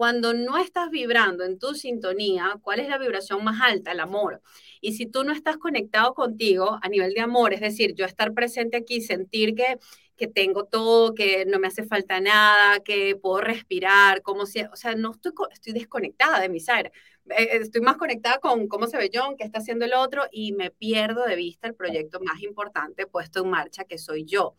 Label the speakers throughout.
Speaker 1: cuando no estás vibrando en tu sintonía, ¿cuál es la vibración más alta? El amor. Y si tú no estás conectado contigo a nivel de amor, es decir, yo estar presente aquí, sentir que, que tengo todo, que no me hace falta nada, que puedo respirar, como si, o sea, no estoy, estoy desconectada de mi ser. Eh, estoy más conectada con cómo se ve John, qué está haciendo el otro y me pierdo de vista el proyecto más importante puesto en marcha, que soy yo.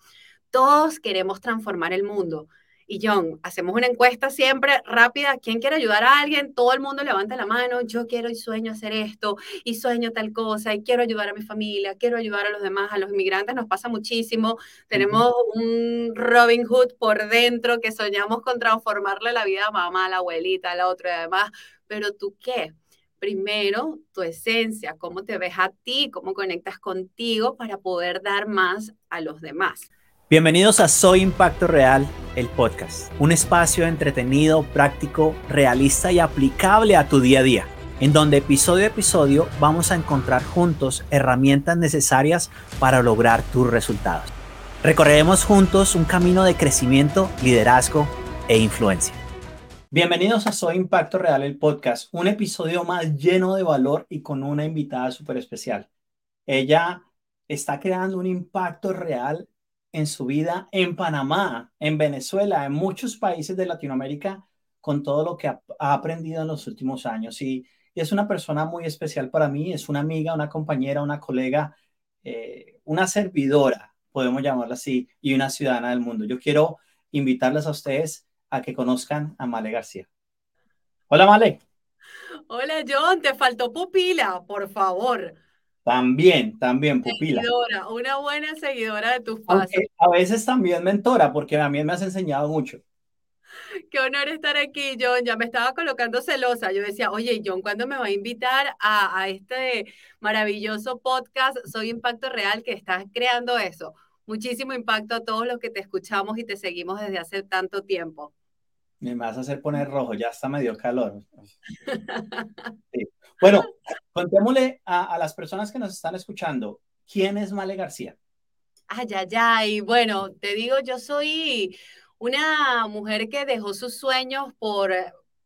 Speaker 1: Todos queremos transformar el mundo, y John, hacemos una encuesta siempre rápida. ¿Quién quiere ayudar a alguien? Todo el mundo levanta la mano. Yo quiero y sueño hacer esto y sueño tal cosa y quiero ayudar a mi familia, quiero ayudar a los demás, a los inmigrantes nos pasa muchísimo. Tenemos un Robin Hood por dentro que soñamos con transformarle la vida a mamá, a la abuelita, a la otra y además. Pero tú qué? Primero, tu esencia, cómo te ves a ti, cómo conectas contigo para poder dar más a los demás.
Speaker 2: Bienvenidos a Soy Impacto Real, el podcast, un espacio entretenido, práctico, realista y aplicable a tu día a día, en donde episodio a episodio vamos a encontrar juntos herramientas necesarias para lograr tus resultados. Recorreremos juntos un camino de crecimiento, liderazgo e influencia. Bienvenidos a Soy Impacto Real, el podcast, un episodio más lleno de valor y con una invitada súper especial. Ella está creando un impacto real en su vida en Panamá, en Venezuela, en muchos países de Latinoamérica, con todo lo que ha, aprendido en los últimos años. Y, es una persona muy especial para mí, es una amiga, una compañera, una colega, eh, una servidora, podemos llamarla así, y una ciudadana del mundo. Yo quiero invitarles a ustedes a que conozcan a Male García. Hola, Male.
Speaker 1: Hola, John, te faltó pupila, por favor.
Speaker 2: También, también, pupila.
Speaker 1: Seguidora, una buena seguidora de tus pasos.
Speaker 2: a veces también mentora, porque mí me has enseñado mucho.
Speaker 1: Qué honor estar aquí, John. Ya me estaba colocando celosa. Yo decía, oye, John, ¿cuándo me va a invitar a, a este maravilloso podcast Soy Impacto Real que estás creando eso? Muchísimo impacto a todos los que te escuchamos y te seguimos desde hace tanto tiempo.
Speaker 2: Me vas a hacer poner rojo, ya está medio calor. Bueno, contémosle a, las personas que nos están escuchando, ¿quién es Male García?
Speaker 1: Ay, ay, ay, bueno, te digo, yo soy una mujer que dejó sus sueños por,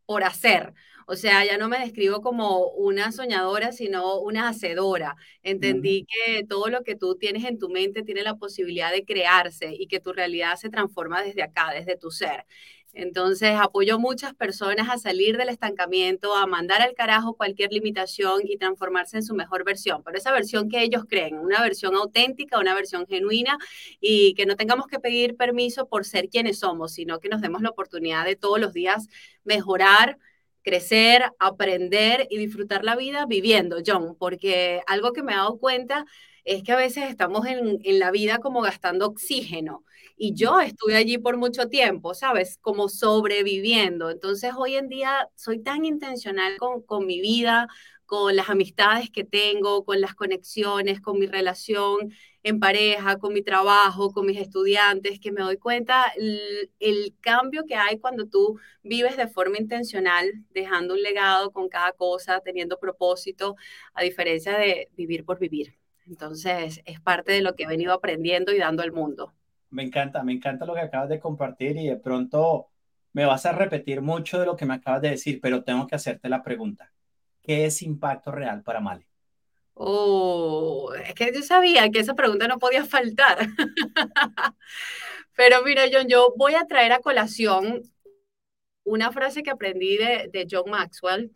Speaker 1: por hacer. O sea, ya no me describo como una soñadora, sino una hacedora. Entendí que todo lo que tú tienes en tu mente tiene la posibilidad de crearse y que tu realidad se transforma desde acá, desde tu ser. Entonces, apoyo a muchas personas a salir del estancamiento, a mandar al carajo cualquier limitación y transformarse en su mejor versión, pero esa versión que ellos creen, una versión auténtica, una versión genuina y que no tengamos que pedir permiso por ser quienes somos, sino que nos demos la oportunidad de todos los días mejorar, crecer, aprender y disfrutar la vida viviendo, John, porque algo que me he dado cuenta es que a veces estamos en, en la vida como gastando oxígeno y yo estuve allí por mucho tiempo, ¿sabes? Como sobreviviendo. Entonces hoy en día soy tan intencional con, mi vida, con las amistades que tengo, con las conexiones, con mi relación en pareja, con mi trabajo, con mis estudiantes, que me doy cuenta el, cambio que hay cuando tú vives de forma intencional, dejando un legado con cada cosa, teniendo propósito, a diferencia de vivir por vivir. Entonces, es parte de lo que he venido aprendiendo y dando al mundo.
Speaker 2: Me encanta, me encanta lo que acabas de compartir y de pronto me vas a repetir mucho de lo que me acabas de decir, pero tengo que hacerte la pregunta. ¿Qué es impacto real para Male?
Speaker 1: Oh, es que yo sabía que esa pregunta no podía faltar. Pero mira, John, yo voy a traer a colación una frase que aprendí de, de John Maxwell,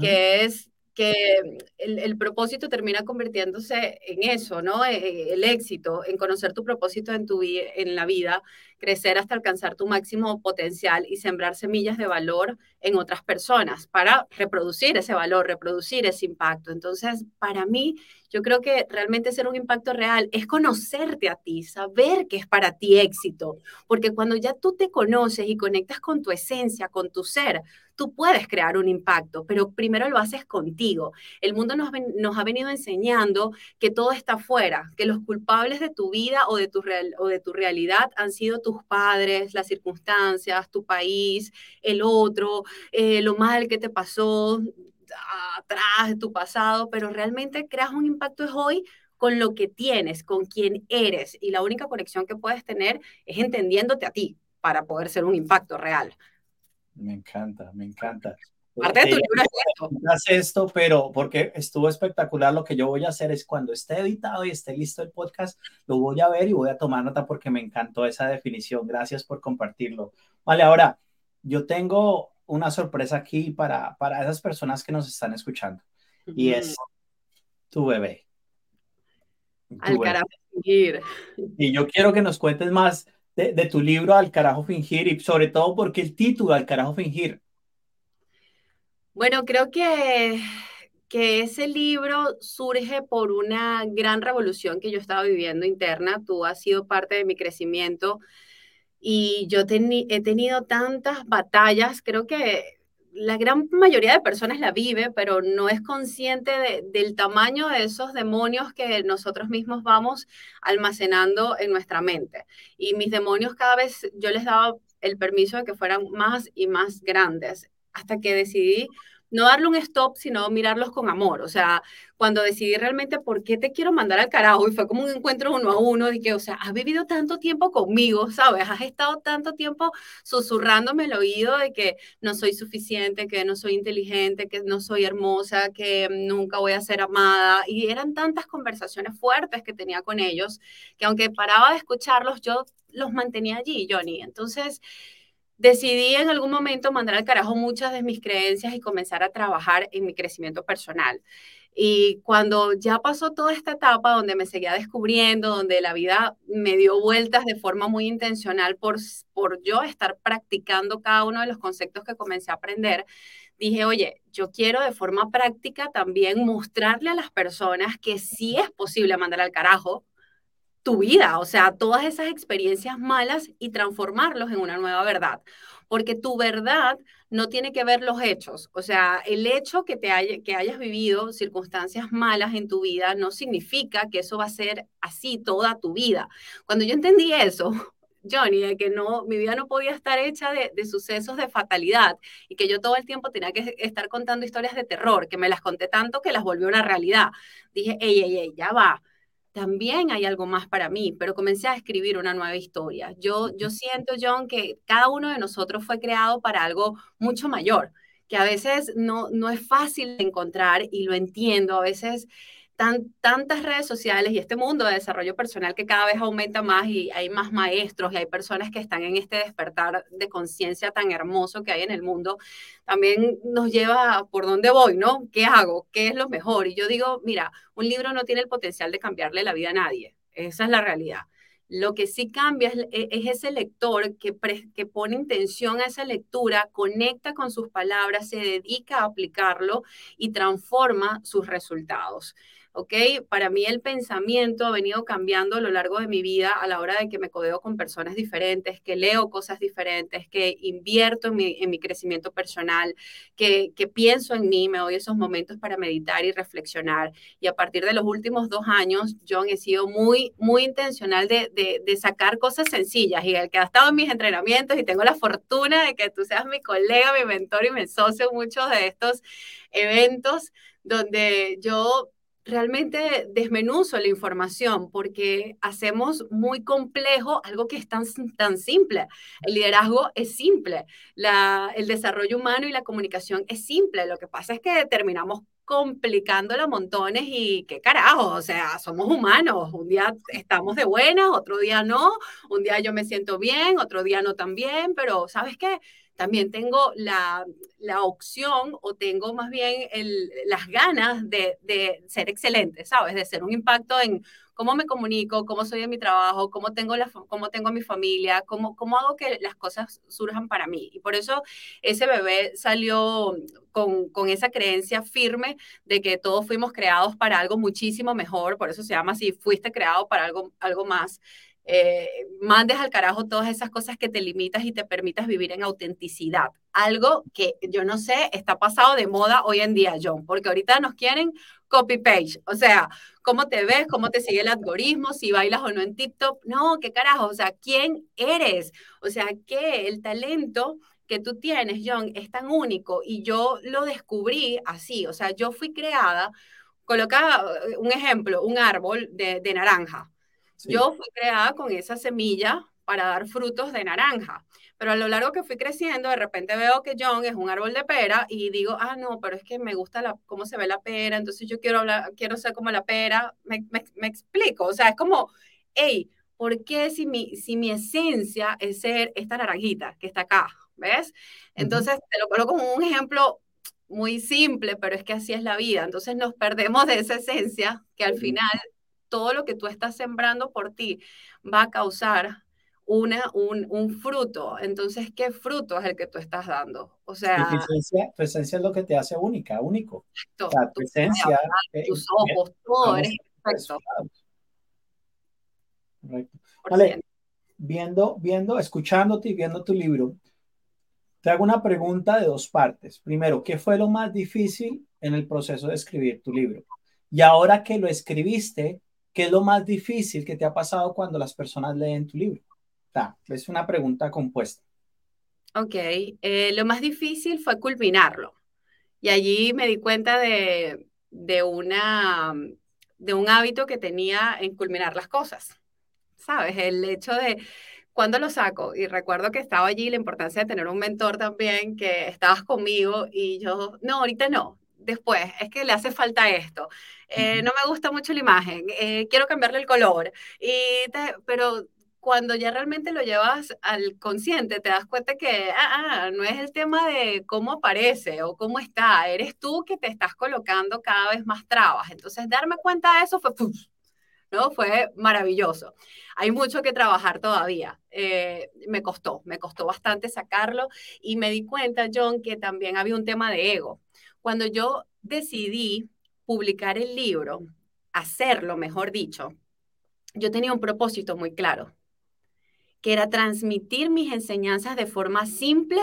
Speaker 1: que es que el, propósito termina convirtiéndose en eso, ¿no? E, e, el, éxito, en conocer tu propósito en, tu, en la vida, crecer hasta alcanzar tu máximo potencial y sembrar semillas de valor en otras personas para reproducir ese valor, reproducir ese impacto. Entonces, para mí, yo creo que realmente ser un impacto real es conocerte a ti, saber que es para ti éxito, porque cuando ya tú te conoces y conectas con tu esencia, con tu ser, tú puedes crear un impacto, pero primero lo haces contigo. El mundo nos, ha venido enseñando que todo está afuera, que los culpables de tu vida o de tu, real, o de tu realidad han sido tus padres, las circunstancias, tu país, el otro, eh, lo mal que te pasó atrás de tu pasado, pero realmente creas un impacto hoy con lo que tienes, con quién eres. Y la única conexión que puedes tener es entendiéndote a ti para poder ser un impacto real.
Speaker 2: Me encanta, me encanta.
Speaker 1: Parte de tu libro
Speaker 2: es esto. esto, pero porque estuvo espectacular. Lo que yo voy a hacer es cuando esté editado y esté listo el podcast, lo voy a ver y voy a tomar nota porque me encantó esa definición. Gracias por compartirlo. Vale, ahora yo tengo una sorpresa aquí para, para esas personas que nos están escuchando y es tu bebé.
Speaker 1: Al carajo fingir.
Speaker 2: Y yo quiero que nos cuentes más de, de tu libro Al carajo fingir y sobre todo porque el título Al carajo fingir
Speaker 1: bueno, creo que, que ese libro surge por una gran revolución que yo estaba viviendo interna. Tú has sido parte de mi crecimiento y yo he tenido tantas batallas, creo que la gran mayoría de personas la vive, pero no es consciente del tamaño de esos demonios que nosotros mismos vamos almacenando en nuestra mente. Y mis demonios cada vez yo les daba el permiso de que fueran más y más grandes hasta que decidí no darle un stop, sino mirarlos con amor. O sea, cuando decidí realmente por qué te quiero mandar al carajo, y fue como un encuentro uno a uno, de que, o sea, has vivido tanto tiempo conmigo, ¿sabes? Has estado tanto tiempo susurrándome el oído de que no soy suficiente, que no soy inteligente, que no soy hermosa, que nunca voy a ser amada. Y eran tantas conversaciones fuertes que tenía con ellos, que aunque paraba de escucharlos, yo los mantenía allí, Johnny. Entonces, decidí en algún momento mandar al carajo muchas de mis creencias y comenzar a trabajar en mi crecimiento personal. Y cuando ya pasó toda esta etapa donde me seguía descubriendo, donde la vida me dio vueltas de forma muy intencional por, por yo estar practicando cada uno de los conceptos que comencé a aprender, dije, oye, yo quiero de forma práctica también mostrarle a las personas que sí es posible mandar al carajo, tu vida, o sea, todas esas experiencias malas y transformarlos en una nueva verdad. Porque tu verdad no tiene que ver los hechos. O sea, el hecho que, te haya, que hayas vivido circunstancias malas en tu vida no significa que eso va a ser así toda tu vida. Cuando yo entendí eso, Johnny, de que no, mi vida no podía estar hecha de, sucesos de fatalidad y que yo todo el tiempo tenía que estar contando historias de terror, que me las conté tanto que las volvió una realidad. Dije, ey, ey, ey, ya va también hay algo más para mí, pero comencé a escribir una nueva historia. Yo, yo siento, John, que cada uno de nosotros fue creado para algo mucho mayor, que a veces no, no es fácil de encontrar y lo entiendo, a veces tantas redes sociales y este mundo de desarrollo personal que cada vez aumenta más y hay más maestros y hay personas que están en este despertar de conciencia tan hermoso que hay en el mundo, también nos lleva a por dónde voy, ¿no? ¿Qué hago? ¿Qué es lo mejor? Y yo digo, mira, un libro no tiene el potencial de cambiarle la vida a nadie. Esa es la realidad. Lo que sí cambia es, e, ese lector que, que pone intención a esa lectura, conecta con sus palabras, se dedica a aplicarlo y transforma sus resultados. ¿Ok? Para mí el pensamiento ha venido cambiando a lo largo de mi vida a la hora de que me codeo con personas diferentes, que leo cosas diferentes, que invierto en mi, en mi crecimiento personal, que, que, pienso en mí, me doy esos momentos para meditar y reflexionar. Y a partir de los últimos dos años, John, he sido muy, muy intencional de, de, de sacar cosas sencillas y el que ha estado en mis entrenamientos y tengo la fortuna de que tú seas mi colega, mi mentor y mi socio en muchos de estos eventos donde yo realmente desmenuzo la información porque hacemos muy complejo algo que es tan, tan simple. El liderazgo es simple, el desarrollo humano y la comunicación es simple. Lo que pasa es que terminamos complicándola montones y qué carajo, o sea, somos humanos. Un día estamos de buenas, otro día no, un día yo me siento bien, otro día no tan bien, pero ¿sabes qué? También tengo la, opción o tengo más bien las ganas de, ser excelente, ¿sabes? De ser un impacto en cómo me comunico, cómo soy en mi trabajo, cómo tengo, la, cómo tengo a mi familia, cómo, cómo hago que las cosas surjan para mí. Y por eso ese bebé salió con, con esa creencia firme de que todos fuimos creados para algo muchísimo mejor, por eso se llama así, fuiste creado para algo, algo más eh, mandes al carajo todas esas cosas que te limitas y te permitas vivir en autenticidad. Algo que yo no sé, está pasado de moda hoy en día, John, porque ahorita nos quieren copy page, o sea, cómo te ves, cómo te sigue el algoritmo, si bailas o no en TikTok, no, qué carajo, o sea, ¿quién eres? O sea, que el talento que tú tienes, John, es tan único. Y yo lo descubrí así, o sea, yo fui creada, coloca un ejemplo, un árbol de naranja yo fui creada con esa semilla para dar frutos de naranja. Pero a lo largo que fui creciendo, de repente veo que John es un árbol de pera y digo, ah, no, pero es que me gusta la, cómo se ve la pera, entonces yo quiero, hablar, quiero ser como la pera. Me, me, explico, o sea, es como, hey, ¿por qué si mi, si mi esencia es ser esta naranjita que está acá? ¿Ves? Entonces, te lo coloco como un ejemplo muy simple, pero es que así es la vida. Entonces nos perdemos de esa esencia que al final todo lo que tú estás sembrando por ti va a causar una, un, un, fruto. Entonces, ¿qué fruto es el que tú estás dando? O sea...
Speaker 2: Tu esencia, tu esencia es lo que te hace única, único. o sea, tu, esencia...
Speaker 1: tus ojos, todo eres perfecto.
Speaker 2: Correcto. Vale, viendo, viendo, escuchándote y viendo tu libro, te hago una pregunta de dos partes. Primero, ¿qué fue lo más difícil en el proceso de escribir tu libro? Y ahora que lo escribiste, ¿qué es lo más difícil que te ha pasado cuando las personas leen tu libro? es una pregunta compuesta.
Speaker 1: Ok, eh, lo más difícil fue culminarlo. Y allí me di cuenta de, de, una, de un hábito que tenía en culminar las cosas. ¿Sabes? El hecho de cuando lo saco, y recuerdo que estaba allí la importancia de tener un mentor también, que estabas conmigo y yo, no, ahorita no, después, es que le hace falta esto, eh, no me gusta mucho la imagen, eh, quiero cambiarle el color, y pero cuando ya realmente lo llevas al consciente, te das cuenta que ah, ah, no es el tema de cómo aparece o cómo está, eres tú que te estás colocando cada vez más trabas. Entonces, darme cuenta de eso fue, ¿no? Fue maravilloso. Hay mucho que trabajar todavía. Eh, me costó, me costó bastante sacarlo y me di cuenta, John, que también había un tema de ego. Cuando yo decidí publicar el libro, hacerlo, mejor dicho, yo tenía un propósito muy claro que era transmitir mis enseñanzas de forma simple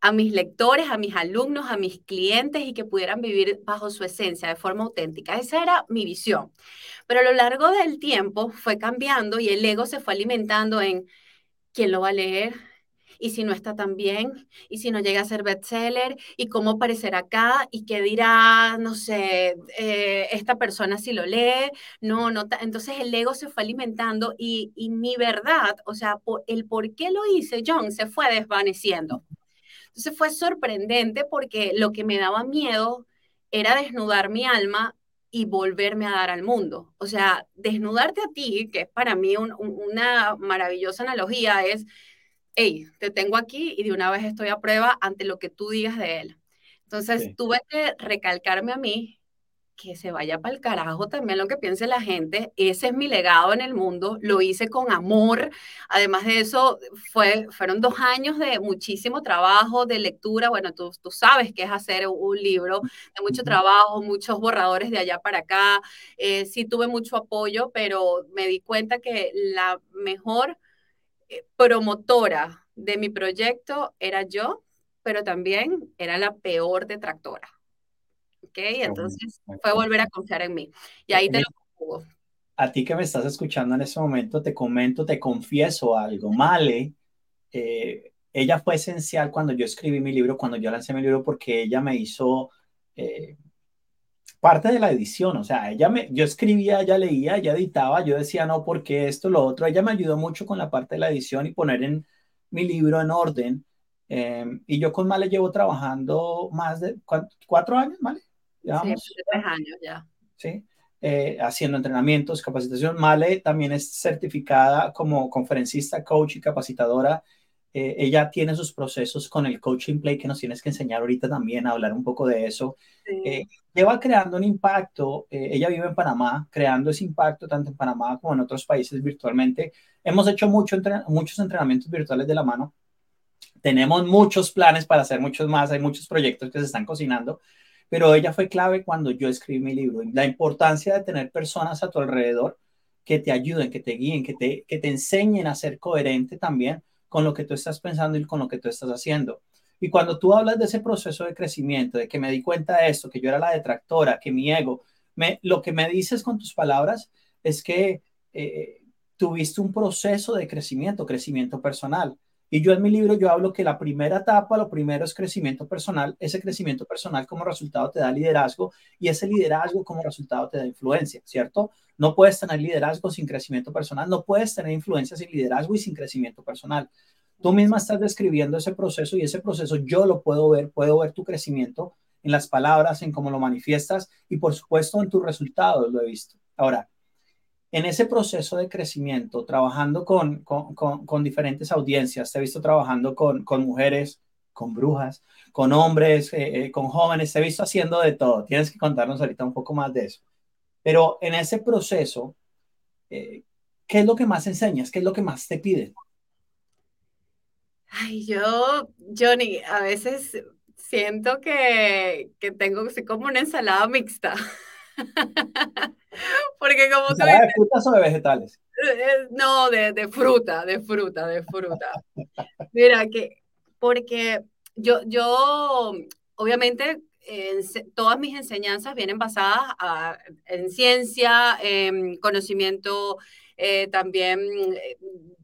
Speaker 1: a mis lectores, a mis alumnos, a mis clientes y que pudieran vivir bajo su esencia de forma auténtica. Esa era mi visión. Pero a lo largo del tiempo fue cambiando y el ego se fue alimentando en quién lo va a leer, y si no está tan bien, y si no llega a ser bestseller, y cómo aparecerá acá, y qué dirá, no sé, eh, esta persona si lo lee, no, no, entonces el ego se fue alimentando y, y mi verdad, o sea, el por qué lo hice, John, se fue desvaneciendo. Entonces fue sorprendente porque lo que me daba miedo era desnudar mi alma y volverme a dar al mundo. O sea, desnudarte a ti, que es para mí una maravillosa analogía, es hey, te tengo aquí y de una vez estoy a prueba ante lo que tú digas de él. Entonces tuve que recalcarme a mí que se vaya para el carajo también lo que piense la gente. Ese es mi legado en el mundo. Lo hice con amor. Además de eso, fue, fueron dos años de muchísimo trabajo, de lectura. Bueno, tú, tú sabes qué es hacer un libro, de mucho trabajo, muchos borradores de allá para acá. Eh, sí tuve mucho apoyo, pero me di cuenta que la mejor promotora de mi proyecto era yo, pero también era la peor detractora. ¿Ok? Entonces fue volver a confiar en mí. Y ahí te lo pongo.
Speaker 2: A ti que me estás escuchando en este momento, te comento, te confieso algo. Male, eh, ella fue esencial cuando yo escribí mi libro, cuando yo lancé mi libro, porque ella me hizo eh, parte de la edición, o sea, ella me, yo escribía, ella leía, ella editaba, yo decía, no, porque esto, lo otro, ella me ayudó mucho con la parte de la edición y poner en mi libro en orden. Em, y yo con Male llevo trabajando más de cuatro años, ¿vale?
Speaker 1: Sí, tres años ya.
Speaker 2: Sí, eh, haciendo entrenamientos, capacitación. Male también es certificada como conferencista, coach y capacitadora eh, ella tiene sus procesos con el coaching play que nos tienes que enseñar ahorita también, a hablar un poco de eso. Eh, lleva creando un impacto, eh, ella vive en Panamá, creando ese impacto tanto en Panamá como en otros países virtualmente. Hemos hecho mucho muchos entrenamientos virtuales de la mano. Tenemos muchos planes para hacer muchos más, hay muchos proyectos que se están cocinando, pero ella fue clave cuando yo escribí mi libro. La importancia de tener personas a tu alrededor que te ayuden, que te guíen, que te, que te enseñen a ser coherente también con lo que tú estás pensando y con lo que tú estás haciendo. Y cuando tú hablas de ese proceso de crecimiento, de que me di cuenta de esto, que yo era la detractora, que mi ego, me, lo que me dices con tus palabras es que eh, tuviste un proceso de crecimiento, crecimiento personal. Y yo en mi libro yo hablo que la primera etapa, lo primero es crecimiento personal. Ese crecimiento personal como resultado te da liderazgo y ese liderazgo como resultado te da influencia, ¿cierto? No puedes tener liderazgo sin crecimiento personal, no puedes tener influencia sin liderazgo y sin crecimiento personal. Tú misma estás describiendo ese proceso y ese proceso yo lo puedo ver, puedo ver tu crecimiento en las palabras, en cómo lo manifiestas y por supuesto en tus resultados, lo he visto. Ahora, en ese proceso de crecimiento, trabajando con, con, diferentes audiencias, te he visto trabajando con, mujeres, con brujas, con hombres, eh, eh, con jóvenes, te he visto haciendo de todo. Tienes que contarnos ahorita un poco más de eso. Pero en ese proceso, eh, ¿qué es lo que más enseñas? ¿Qué es lo que más te piden?
Speaker 1: Ay, yo, Johnny, a veces siento que, que tengo como una ensalada mixta. Porque como tú
Speaker 2: dices, ¿De frutas o de vegetales?
Speaker 1: Eh, eh, no, de, de, fruta, de fruta, de fruta. Mira, que porque yo, yo obviamente, todas mis enseñanzas vienen basadas en ciencia, en conocimiento eh, también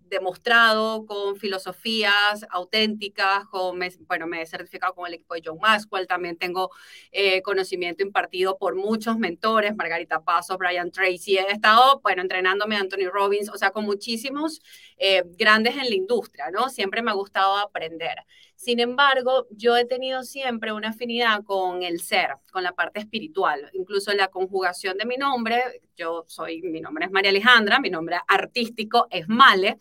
Speaker 1: demostrado con filosofías auténticas, con, bueno, me he certificado con el equipo de John Maxwell, también tengo eh, conocimiento impartido por muchos mentores, Margarita Paso, Brian Tracy, he estado, bueno, entrenándome Anthony Robbins, o sea, con muchísimos eh, grandes en la industria, ¿no? Siempre me ha gustado aprender. Sin embargo, yo he tenido siempre una afinidad con el ser, con la parte espiritual, incluso la conjugación de mi nombre, yo soy, mi nombre es María Alejandra, mi nombre artístico es Male.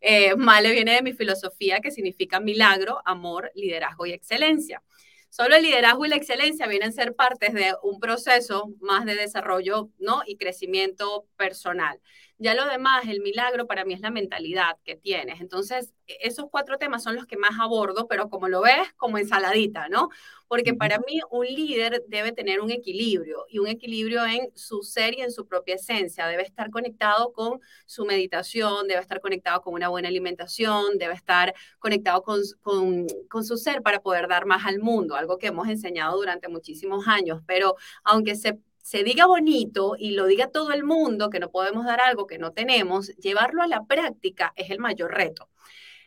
Speaker 1: Eh, Male viene de mi filosofía que significa milagro, amor, liderazgo y excelencia. Solo el liderazgo y la excelencia vienen a ser partes de un proceso más de desarrollo ¿no? y crecimiento personal. Ya lo demás, el milagro para mí es la mentalidad que tienes. Entonces, e-, esos cuatro temas son los que más abordo, pero como lo ves, como ensaladita, ¿no? Porque para mí un líder debe tener un equilibrio y un equilibrio en su ser y en su propia esencia. Debe estar conectado con su meditación, debe estar conectado con una buena alimentación, debe estar conectado con, con, con su ser para poder dar más al mundo, algo que hemos enseñado durante muchísimos años. Pero aunque se se diga bonito y lo diga todo el mundo que no podemos dar algo que no tenemos, llevarlo a la práctica es el mayor reto.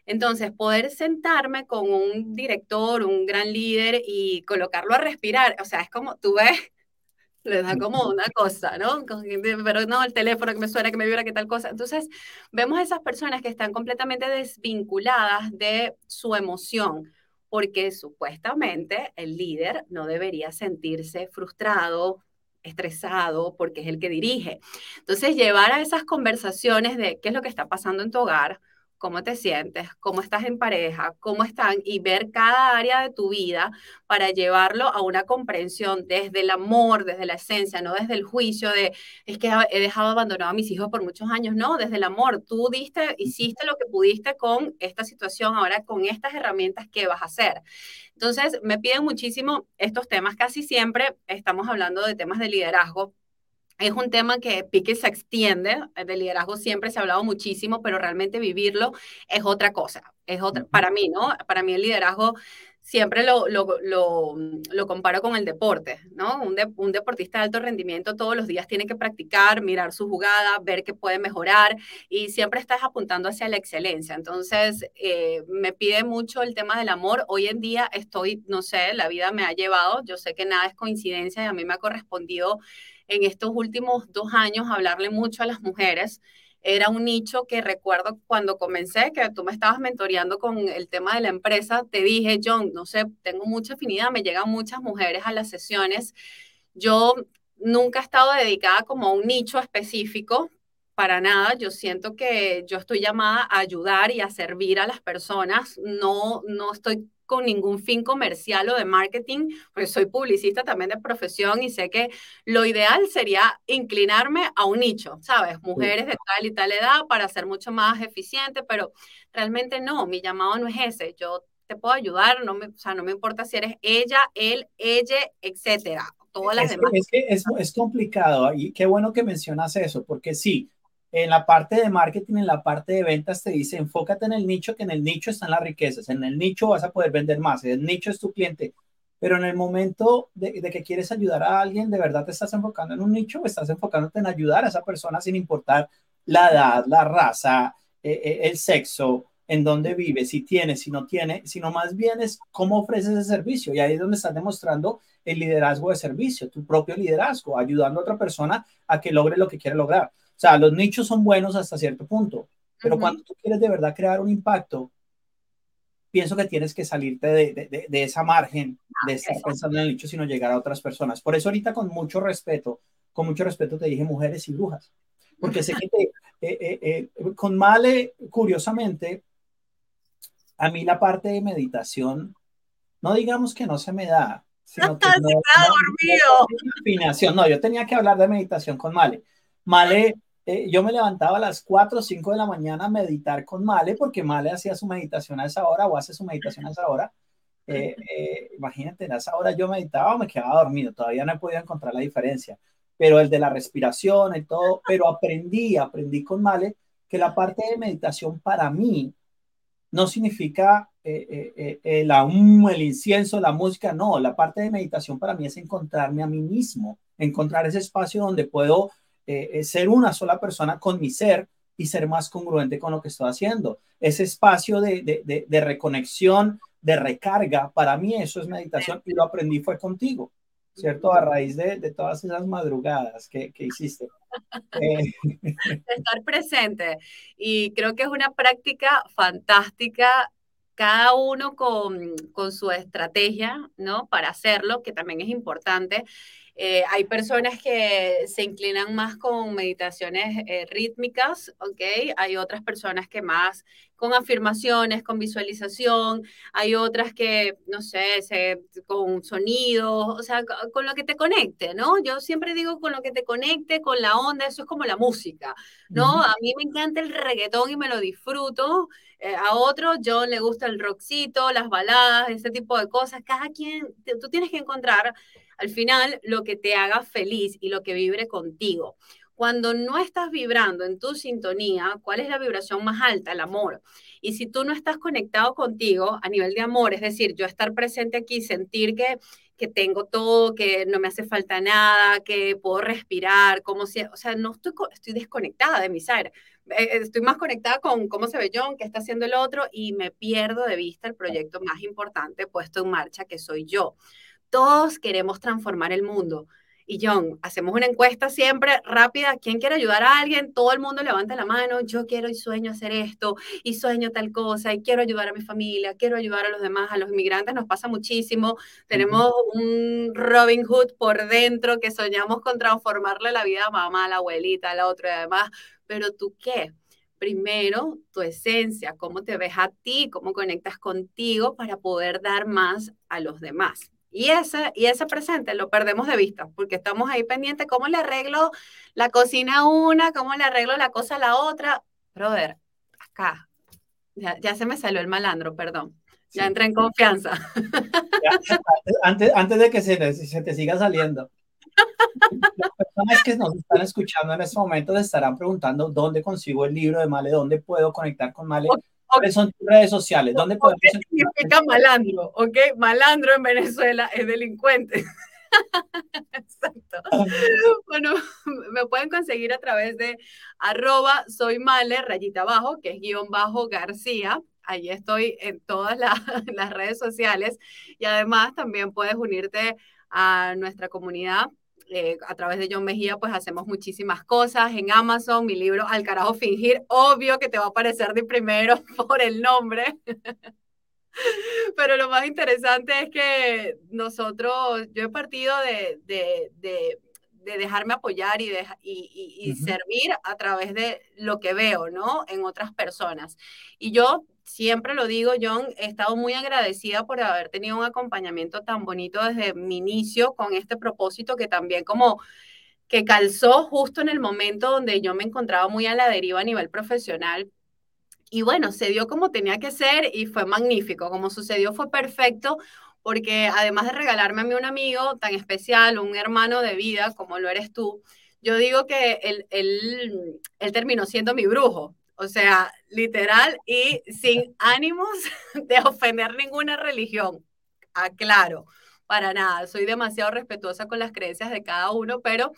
Speaker 1: Entonces, poder sentarme con un director, un gran líder y colocarlo a respirar, o sea, es como, tú ves, le da como una cosa, ¿no? Pero no, el teléfono que me suena, que me vibra, que tal cosa. Entonces, vemos a esas personas que están completamente desvinculadas de su emoción, porque supuestamente el líder no debería sentirse frustrado, estresado porque es el que dirige. Entonces, llevar a esas conversaciones de qué es lo que está pasando en tu hogar, cómo te sientes, cómo estás en pareja, cómo están y ver cada área de tu vida para llevarlo a una comprensión desde el amor, desde la esencia, no desde el juicio de es que he dejado abandonado a mis hijos por muchos años, no, desde el amor, tú diste, hiciste lo que pudiste con esta situación, ahora con estas herramientas, ¿qué vas a hacer? Entonces, me piden muchísimo estos temas. Casi siempre estamos hablando de temas de liderazgo. Es un tema que pique se extiende. De liderazgo siempre se ha hablado muchísimo, pero realmente vivirlo es otra cosa. Es otra, para mí, ¿no? Para mí el liderazgo siempre lo, lo, lo, comparo con el deporte, ¿no? Un, un, deportista de alto rendimiento todos los días tiene que practicar, mirar su jugada, ver qué puede mejorar y siempre estás apuntando hacia la excelencia. Entonces, eh, me pide mucho el tema del amor. Hoy en día estoy, no sé, la vida me ha llevado, yo sé que nada es coincidencia y a mí me ha correspondido en estos últimos dos años hablarle mucho a las mujeres era un nicho que recuerdo cuando comencé, que tú me estabas mentoreando con el tema de la empresa, te dije, John, no sé, tengo mucha afinidad, me llegan muchas mujeres a las sesiones. Yo nunca he estado dedicada como a un nicho específico, para nada, yo siento que yo estoy llamada a ayudar y a servir a las personas, no, no estoy con ningún fin comercial o de marketing, pues soy publicista también de profesión y sé que lo ideal sería inclinarme a un nicho, ¿sabes? Mujeres de tal y tal edad para ser mucho más eficiente, pero realmente no, mi llamado no es ese. Yo te puedo ayudar, no me, o sea, no me importa si eres ella, él, ella, etcétera. Todas las
Speaker 2: es
Speaker 1: demás.
Speaker 2: es que es, es complicado y qué bueno que mencionas eso, porque sí, en la parte de marketing, en la parte de ventas, te dice enfócate en el nicho, que en el nicho están las riquezas, en el nicho vas a poder vender más, el nicho es tu cliente. Pero en el momento de, que quieres ayudar a alguien, ¿de verdad te estás enfocando en un nicho o estás enfocándote en ayudar a esa persona sin importar la edad, la raza, eh, eh, el sexo en dónde vive, si tiene, si no tiene, sino más bien es cómo ofreces ese servicio. Y ahí es donde estás demostrando el liderazgo de servicio, tu propio liderazgo, ayudando a otra persona a que logre lo que quiere lograr. O sea, los nichos son buenos hasta cierto punto, pero cuando tú quieres de verdad crear un impacto, pienso que tienes que salirte de, de, esa margen de estar pensando en el nicho, sino llegar a otras personas. Por eso ahorita con mucho respeto, con mucho respeto te dije mujeres y brujas, porque sé que te, eh, eh, eh, con Male, curiosamente, a mí la parte de meditación, no digamos que no se me da, sino que no, no, no, yo tenía que hablar de meditación con Male. Male, eh, yo me levantaba a las 4 o 5 de la mañana a meditar con Male, porque Male hacía su meditación a esa hora o hace su meditación a esa hora. Eh, eh, imagínate, a esa hora yo meditaba o me quedaba dormido, todavía no he podido encontrar la diferencia, pero el de la respiración y todo, pero aprendí, aprendí con Male que la parte de meditación para mí no significa eh, eh, eh, la, el incienso, la música, no, la parte de meditación para mí es encontrarme a mí mismo, encontrar ese espacio donde puedo ser una sola persona con mi ser y ser más congruente con lo que estoy haciendo. Ese espacio de, de, reconexión, de recarga, para mí eso es meditación y lo aprendí fue contigo, ¿cierto? A raíz de, de todas esas madrugadas que, que hiciste.
Speaker 1: Estar presente. Y creo que es una práctica fantástica cada uno con, con, su estrategia, ¿no? Para hacerlo, que también es importante. Eh, hay personas que se inclinan más con meditaciones eh, rítmicas, ¿ok? Hay otras personas que más con afirmaciones, con visualización, hay otras que, no sé, se, con sonidos, o sea, con lo que te conecte, ¿no? Yo siempre digo con lo que te conecte, con la onda, eso es como la música, ¿no? A mí me encanta el reggaetón y me lo disfruto, eh, a otro John le gusta el rockcito, las baladas, ese tipo de cosas, cada quien, tú tienes que encontrar al final lo que te haga feliz y lo que vibre contigo. Cuando no estás vibrando en tu sintonía, ¿cuál es la vibración más alta? El amor. Y si tú no estás conectado contigo a nivel de amor, es decir, yo estar presente aquí, sentir que, que tengo todo, que no me hace falta nada, que puedo respirar, como si, o sea, no estoy, estoy desconectada de mi ser. Eh, estoy más conectada con cómo se ve John, qué está haciendo el otro y me pierdo de vista el proyecto más importante puesto en marcha, que soy yo. Todos queremos transformar el mundo. Y John, hacemos una encuesta siempre rápida. ¿Quién quiere ayudar a alguien? Todo el mundo levanta la mano. Yo quiero y sueño hacer esto y sueño tal cosa y quiero ayudar a mi familia, quiero ayudar a los demás, a los inmigrantes nos pasa muchísimo. Tenemos un Robin Hood por dentro que soñamos con transformarle la vida a mamá, a la abuelita, a la otra y demás. Pero tú qué? Primero, tu esencia, cómo te ves a ti, cómo conectas contigo para poder dar más a los demás. Y ese, y ese presente lo perdemos de vista, porque estamos ahí pendientes, ¿cómo le arreglo la cocina a una? ¿Cómo le arreglo la cosa a la otra? Brother, acá, ya, se me salió el malandro, perdón. Ya entré en confianza.
Speaker 2: antes, antes de que se, se te siga saliendo. Las personas que nos están escuchando en este momento se estarán preguntando dónde consigo el libro de Male, dónde puedo conectar con Male. ¿Cuáles son tus redes sociales? ¿Dónde podemos
Speaker 1: ¿Qué significa malandro? ¿Ok? Malandro en Venezuela es delincuente. Exacto. Bueno, me pueden conseguir a través de arroba soy male, rayita abajo, que es guion bajo García. Allí estoy en todas las redes sociales y además también puedes unirte a nuestra comunidad eh, a través de John Mejía, pues hacemos muchísimas cosas. En Amazon, mi libro Al carajo fingir, obvio que te va a aparecer de primero por el nombre. Pero lo más interesante es que nosotros, yo he partido de, de, de, de dejarme apoyar y, y, y, servir a través de lo que veo, ¿no? En otras personas. Y yo siempre lo digo, John, he estado muy agradecida por haber tenido un acompañamiento tan bonito desde mi inicio con este propósito que también como que calzó justo en el momento donde yo me encontraba muy a la deriva a nivel profesional. Y bueno, se dio como tenía que ser y fue magnífico. Como sucedió fue perfecto porque además de regalarme a mí un amigo tan especial, un hermano de vida como lo eres tú, yo digo que él, él, él terminó siendo mi brujo. O sea, literal y sin ánimos de ofender ninguna religión. Aclaro, para nada. Soy demasiado respetuosa con las creencias de cada uno, pero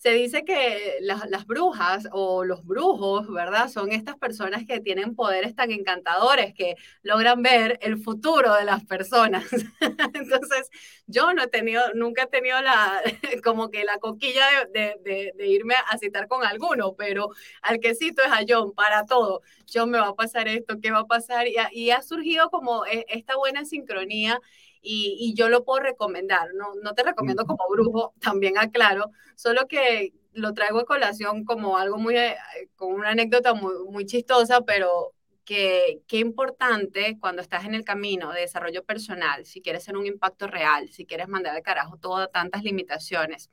Speaker 1: se dice que las, brujas o los brujos, ¿verdad? Son estas personas que tienen poderes tan encantadores que logran ver el futuro de las personas. Entonces, yo no he tenido, nunca he tenido la, como que la coquilla de, irme a citar con alguno, pero al que cito es a John para todo. John me va a pasar esto, ¿qué va a pasar? Y, y ha surgido como e, esta buena sincronía y, yo lo puedo recomendar. No, no te recomiendo como brujo, también aclaro, solo que lo traigo a colación como algo muy, eh, como una anécdota muy, muy chistosa, pero que qué importante cuando estás en el camino de desarrollo personal, si quieres ser un impacto real, si quieres mandar al carajo todas tantas limitaciones,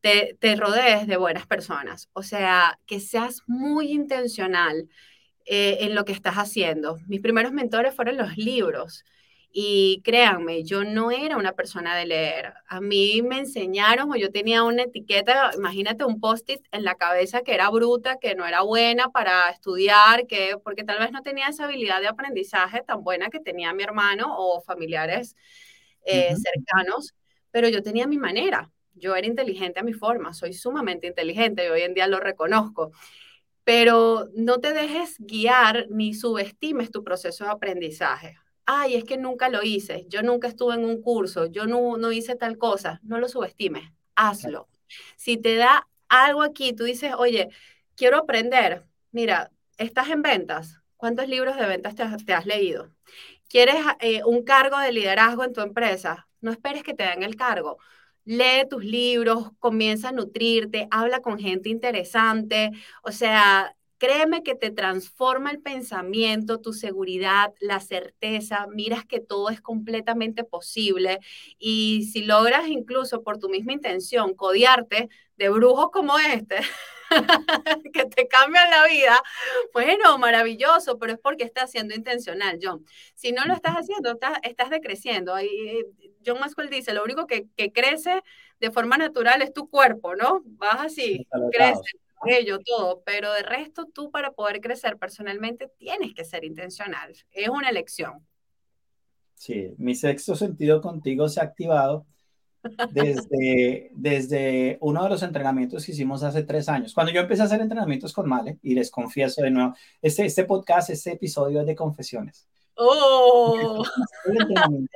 Speaker 1: te, te rodees de buenas personas. O sea, que seas muy intencional eh, en lo que estás haciendo. Mis primeros mentores fueron los libros. Y créanme, yo no era una persona de leer. A mí me enseñaron o yo tenía una etiqueta, imagínate un post-it en la cabeza que era bruta, que no era buena para estudiar, que porque tal vez no tenía esa habilidad de aprendizaje tan buena que tenía mi hermano o familiares eh, cercanos, pero yo tenía mi manera. Yo era inteligente a mi forma, soy sumamente inteligente y hoy en día lo reconozco pero no te dejes guiar ni subestimes tu proceso de aprendizaje ay, es que nunca lo hice, yo nunca estuve en un curso, yo no, no hice tal cosa, no lo subestimes, hazlo. Si te da algo aquí, tú dices, oye, quiero aprender, mira, estás en ventas, ¿cuántos libros de ventas te has, leído? ¿Quieres eh, un cargo de liderazgo en tu empresa? No esperes que te den el cargo. Lee tus libros, comienza a nutrirte, habla con gente interesante, o sea, Créeme que te transforma el pensamiento, tu seguridad, la certeza, miras que todo es completamente posible y si logras incluso por tu misma intención codiarte de brujos como este, que te cambian la vida, bueno, maravilloso, pero es porque estás siendo intencional, John. Si no lo estás haciendo, estás, estás decreciendo. John Maxwell dice, lo único que, que crece de forma natural es tu cuerpo, ¿no? Vas así, crece ello, todo, pero de resto tú para poder crecer personalmente tienes que ser intencional, es una elección.
Speaker 2: Sí, mi sexto sentido contigo se ha activado desde, desde uno de los entrenamientos que hicimos hace tres años. Cuando yo empecé a hacer entrenamientos con Male, y les confieso de nuevo, este, este podcast, este episodio es de confesiones.
Speaker 1: ¡Oh!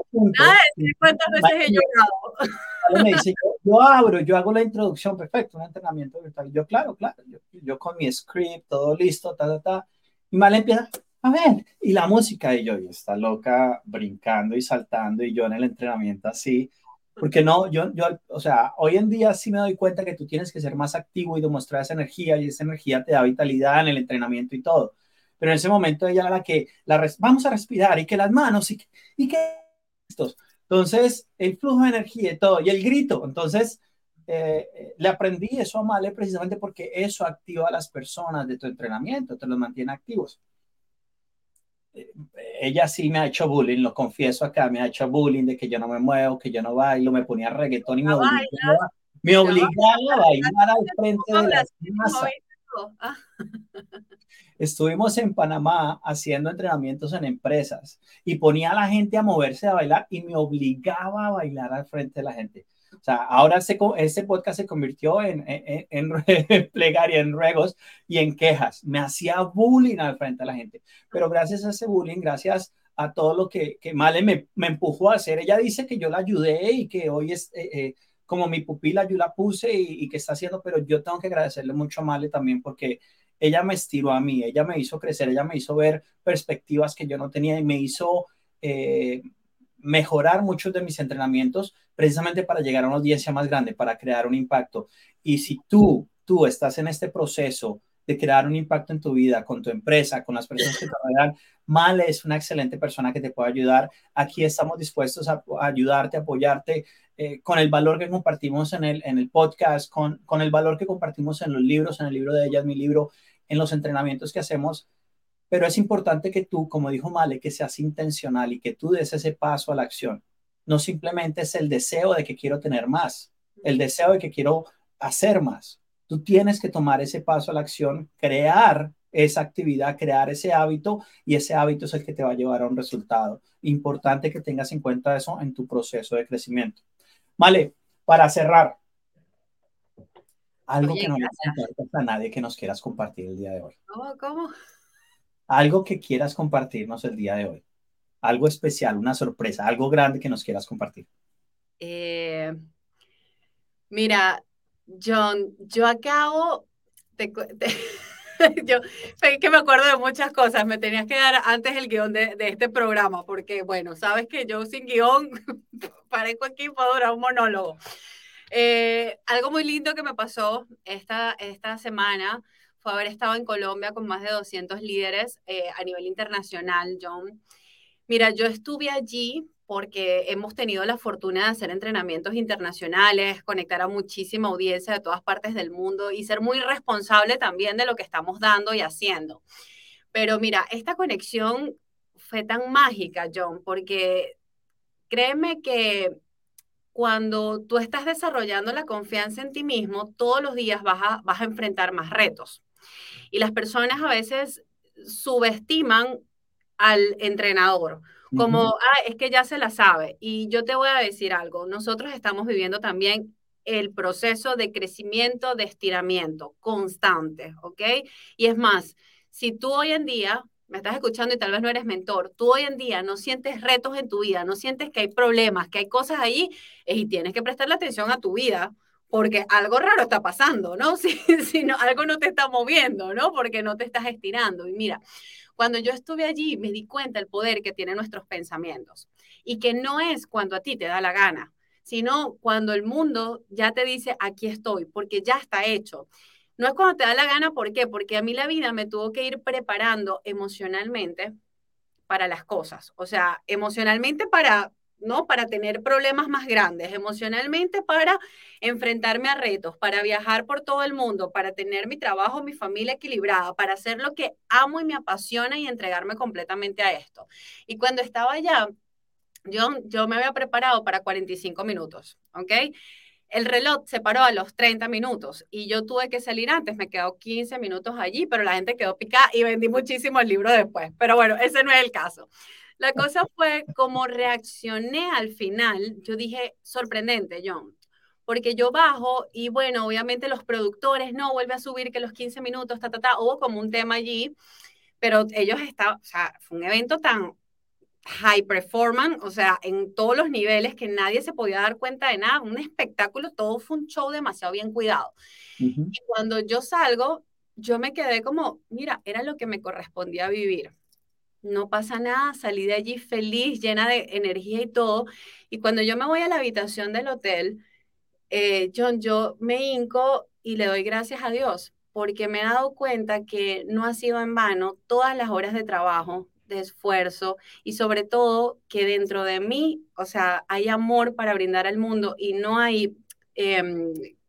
Speaker 1: ¿Cuántas veces he llorado?
Speaker 2: me dice, yo, abro, yo hago la introducción, perfecto, un entrenamiento virtual. Yo, claro, claro, yo, con mi script, todo listo, ta, ta, ta. Y mal empieza, a ver, y la música, y yo, y está loca brincando y saltando, y yo en el entrenamiento así, porque no, yo, yo, o sea, hoy en día sí me doy cuenta que tú tienes que ser más activo y demostrar esa energía, y esa energía te da vitalidad en el entrenamiento y todo. Pero en ese momento ella era la que, la vamos a respirar, y que las manos, y, y que estos. Entonces, el flujo de energía y todo, y el grito. Entonces, eh, le aprendí eso a Male precisamente porque eso activa a las personas de tu entrenamiento, te los mantiene activos. Eh, ella sí me ha hecho bullying, lo confieso acá, me ha hecho bullying de que yo no me muevo, que yo no bailo, me ponía reggaetón y me obligaba, me obligaba a bailar al frente de la masa. Estuvimos en Panamá haciendo entrenamientos en empresas y ponía a la gente a moverse a bailar y me obligaba a bailar al frente de la gente. O sea, ahora ese, podcast se convirtió en, en, en, plegaria, en ruegos y en quejas. Me hacía bullying al frente de la gente. Pero gracias a ese bullying, gracias a todo lo que, que Male me, me empujó a hacer, ella dice que yo la ayudé y que hoy es eh, eh, como mi pupila, yo la puse y, y, que está haciendo, pero yo tengo que agradecerle mucho a Male también porque ella me estiró a mí, ella me hizo crecer, ella me hizo ver perspectivas que yo no tenía y me hizo eh, mejorar muchos de mis entrenamientos precisamente para llegar a una audiencia más grande, para crear un impacto. Y si tú, tú estás en este proceso de crear un impacto en tu vida, con tu empresa, con las personas que te rodean, Male es una excelente persona que te puede ayudar. Aquí estamos dispuestos a, ayudarte, apoyarte eh, con el valor que compartimos en el, en el podcast, con, con el valor que compartimos en los libros, en el libro de ella, mi libro, en los entrenamientos que hacemos, pero es importante que tú, como dijo Male, que seas intencional y que tú des ese paso a la acción. No simplemente es el deseo de que quiero tener más, el deseo de que quiero hacer más. Tú tienes que tomar ese paso a la acción, crear esa actividad, crear ese hábito y ese hábito es el que te va a llevar a un resultado. Importante que tengas en cuenta eso en tu proceso de crecimiento. Vale, para cerrar, Algo que no le a nadie que nos quieras compartir el día de hoy.
Speaker 1: ¿Cómo? ¿Cómo?
Speaker 2: Algo que quieras compartirnos el día de hoy. Algo especial, una sorpresa, algo grande que nos quieras compartir.
Speaker 1: Eh, mira, John, yo acabo, te, yo que me acuerdo de muchas cosas, me tenías que dar antes el guion de, de este programa, porque bueno, sabes que yo sin guion parezco aquí puedo durar un monólogo. Eh, algo muy lindo que me pasó esta, esta semana fue haber estado en Colombia con más de 200 líderes eh, a nivel internacional, John. Mira, yo estuve allí porque hemos tenido la fortuna de hacer entrenamientos internacionales, conectar a muchísima audiencia de todas partes del mundo y ser muy responsable también de lo que estamos dando y haciendo. Pero mira, esta conexión fue tan mágica, John, porque créeme que cuando tú estás desarrollando la confianza en ti mismo, todos los días vas a, vas a enfrentar más retos. Y las personas a veces subestiman al entrenador como, ah, es que ya se la sabe. Y yo te voy a decir algo, nosotros estamos viviendo también el proceso de crecimiento, de estiramiento constante, ¿ok? Y es más, si tú hoy en día me estás escuchando y tal vez no eres mentor, tú hoy en día no sientes retos en tu vida, no sientes que hay problemas, que hay cosas ahí, y tienes que prestarle atención a tu vida, porque algo raro está pasando, ¿no? Si, si no, algo no te está moviendo, ¿no? Porque no te estás estirando. Y mira, cuando yo estuve allí, me di cuenta el poder que tienen nuestros pensamientos y que no es cuando a ti te da la gana, sino cuando el mundo ya te dice, aquí estoy, porque ya está hecho. No es cuando te da la gana, ¿por qué? Porque a mí la vida me tuvo que ir preparando emocionalmente para las cosas, o sea, emocionalmente para ¿no? Para tener problemas más grandes, emocionalmente para enfrentarme a retos, para viajar por todo el mundo, para tener mi trabajo, mi familia equilibrada, para hacer lo que amo y me apasiona y entregarme completamente a esto. Y cuando estaba allá, yo, yo me había preparado para 45 minutos, ¿ok? El reloj se paró a los 30 minutos y yo tuve que salir antes, me quedó 15 minutos allí, pero la gente quedó picada y vendí muchísimos libros después. Pero bueno, ese no es el caso. La cosa fue como reaccioné al final. Yo dije, sorprendente, John. Porque yo bajo y bueno, obviamente los productores no vuelve a subir que los 15 minutos, ta, ta, ta. Hubo como un tema allí, pero ellos estaban, o sea, fue un evento tan high performance, o sea, en todos los niveles que nadie se podía dar cuenta de nada, un espectáculo, todo fue un show demasiado bien cuidado. Y cuando yo salgo, yo me quedé como, mira, era lo que me correspondía vivir no pasa nada, salí de allí feliz, llena de energía y todo. Y cuando yo me voy a la habitación del hotel, eh, John, yo me hinco y le doy gracias a Dios, porque me he dado cuenta que no ha sido en vano todas las horas de trabajo, de esfuerzo y sobre todo que dentro de mí, o sea, hay amor para brindar al mundo y no hay, eh,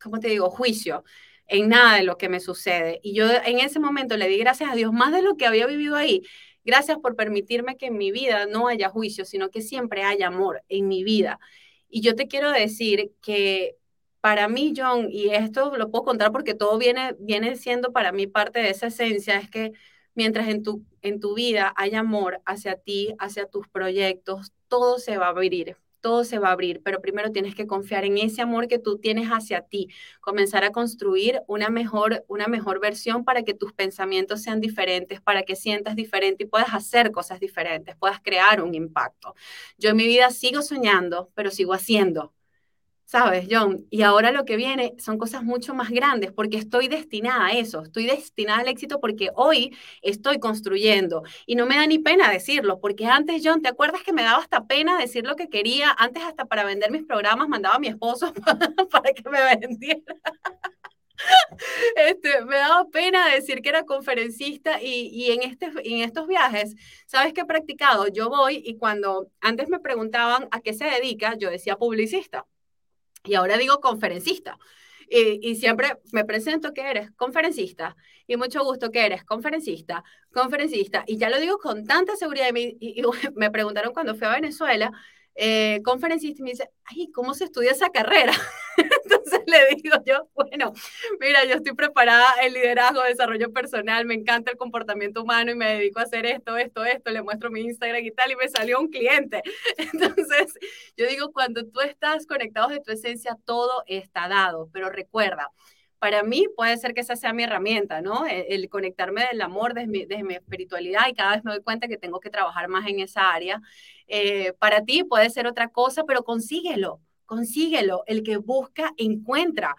Speaker 1: ¿cómo te digo?, juicio en nada de lo que me sucede. Y yo en ese momento le di gracias a Dios más de lo que había vivido ahí Gracias por permitirme que en mi vida no haya juicio, sino que siempre haya amor en mi vida. Y yo te quiero decir que para mí, John, y esto lo puedo contar porque todo viene, viene siendo para mí parte de esa esencia, es que mientras en tu, en tu vida hay amor hacia ti, hacia tus proyectos, todo se va a abrir todo se va a abrir, pero primero tienes que confiar en ese amor que tú tienes hacia ti, comenzar a construir una mejor, una mejor versión para que tus pensamientos sean diferentes, para que sientas diferente y puedas hacer cosas diferentes, puedas crear un impacto. Yo en mi vida sigo soñando, pero sigo haciendo. ¿Sabes, John? Y ahora lo que viene son cosas mucho más grandes porque estoy destinada a eso, estoy destinada al éxito porque hoy estoy construyendo y no me da ni pena decirlo, porque antes, John, ¿te acuerdas que me daba hasta pena decir lo que quería? Antes hasta para vender mis programas mandaba a mi esposo para que me vendiera. Este, me daba pena decir que era conferencista y, y, en, este, en estos viajes, ¿sabes qué he practicado? Yo voy y cuando antes me preguntaban a qué se dedica, yo decía publicista y ahora digo conferencista. Y, siempre me presento que eres conferencista y mucho gusto que eres conferencista, conferencista. Y ya lo digo con tanta seguridad. Me preguntaron cuando fui a Venezuela eh, conferencista y me dice, ay, ¿cómo se estudia esa carrera? Entonces le digo yo, bueno, mira, yo estoy preparada en liderazgo, desarrollo personal, me encanta el comportamiento humano y me dedico a hacer esto, esto, esto, le muestro mi Instagram y tal, y me salió un cliente. Entonces, yo digo, cuando tú estás conectado de tu esencia, todo está dado, pero recuerda, para mí puede ser que esa sea mi herramienta, ¿no? E, el, conectarme del amor desde mi, desde mi, espiritualidad y cada vez me doy cuenta que tengo que trabajar más en esa área. Eh, para ti puede ser otra cosa, pero consíguelo, consíguelo. El que busca, encuentra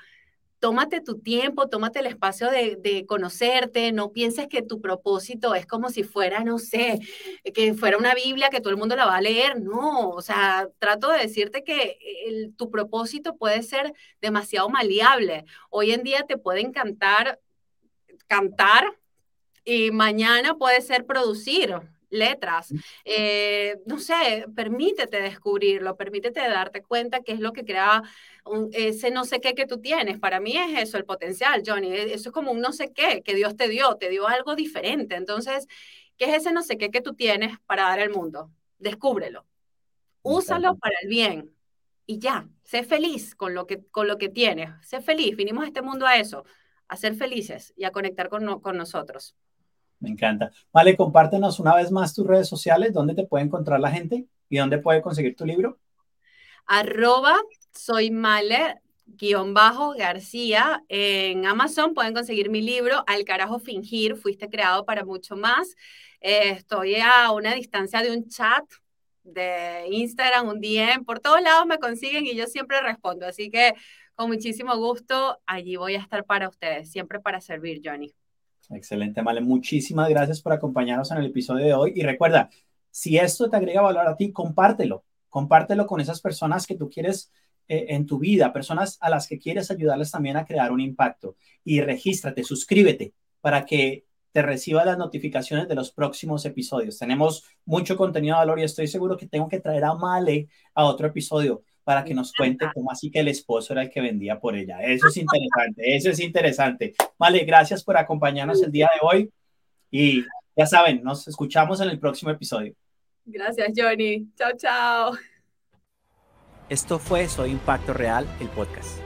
Speaker 1: tómate tu tiempo, tómate el espacio de, conocerte, no pienses que tu propósito es como si fuera, no sé, que fuera una Biblia que todo el mundo la va a leer, no, o sea, trato de decirte que tu propósito puede ser demasiado maleable. Hoy en día te puede encantar cantar y mañana puede ser producir, letras. Eh, no sé, permítete descubrirlo, permítete darte cuenta qué es lo que crea ese no sé qué que tú tienes. Para mí es eso, el potencial, Johnny. E, eso es como un no sé qué que Dios te dio, te dio algo diferente. Entonces, ¿qué es ese no sé qué que tú tienes para dar al mundo? Descúbrelo. Úsalo para el bien. Y ya, sé feliz con lo que, con lo que tienes. Sé feliz. Vinimos a este mundo a eso, a ser felices y a conectar con, con nosotros.
Speaker 2: Me encanta. Vale, compártenos una vez más tus redes sociales, dónde te puede encontrar la gente y dónde puede conseguir tu libro.
Speaker 1: Arroba soy Male guion bajo García. En Amazon pueden conseguir mi libro Al carajo fingir, fuiste creado para mucho más. Eh, estoy a una distancia de un chat de Instagram, un DM, por todos lados me consiguen y yo siempre respondo. Así que con muchísimo gusto, allí voy a estar para ustedes, siempre para servir, Johnny.
Speaker 2: Excelente, Male. Muchísimas gracias por acompañarnos en el episodio de hoy. Y recuerda, si esto te agrega valor a ti, compártelo. Compártelo con esas personas que tú quieres eh, en tu vida, personas a las que quieres ayudarles también a crear un impacto. Y regístrate, suscríbete para que te reciba las notificaciones de los próximos episodios. Tenemos mucho contenido de valor y estoy seguro que tengo que traer a Male a otro episodio para que nos cuente cómo así que el esposo era el que vendía por ella. Eso es interesante, eso es interesante. Vale, gracias por acompañarnos el día de hoy y ya saben, nos escuchamos en el próximo episodio.
Speaker 1: Gracias, Johnny. Chao, chao.
Speaker 2: Esto fue Soy Impacto Real, el podcast.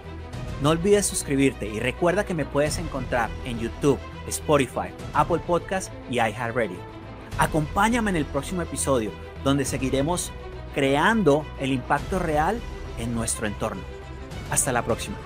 Speaker 2: No olvides suscribirte y recuerda que me puedes encontrar en YouTube, Spotify, Apple Podcast y iHeartRadio. Acompáñame en el próximo episodio donde seguiremos creando el impacto real en nuestro entorno. Hasta la próxima.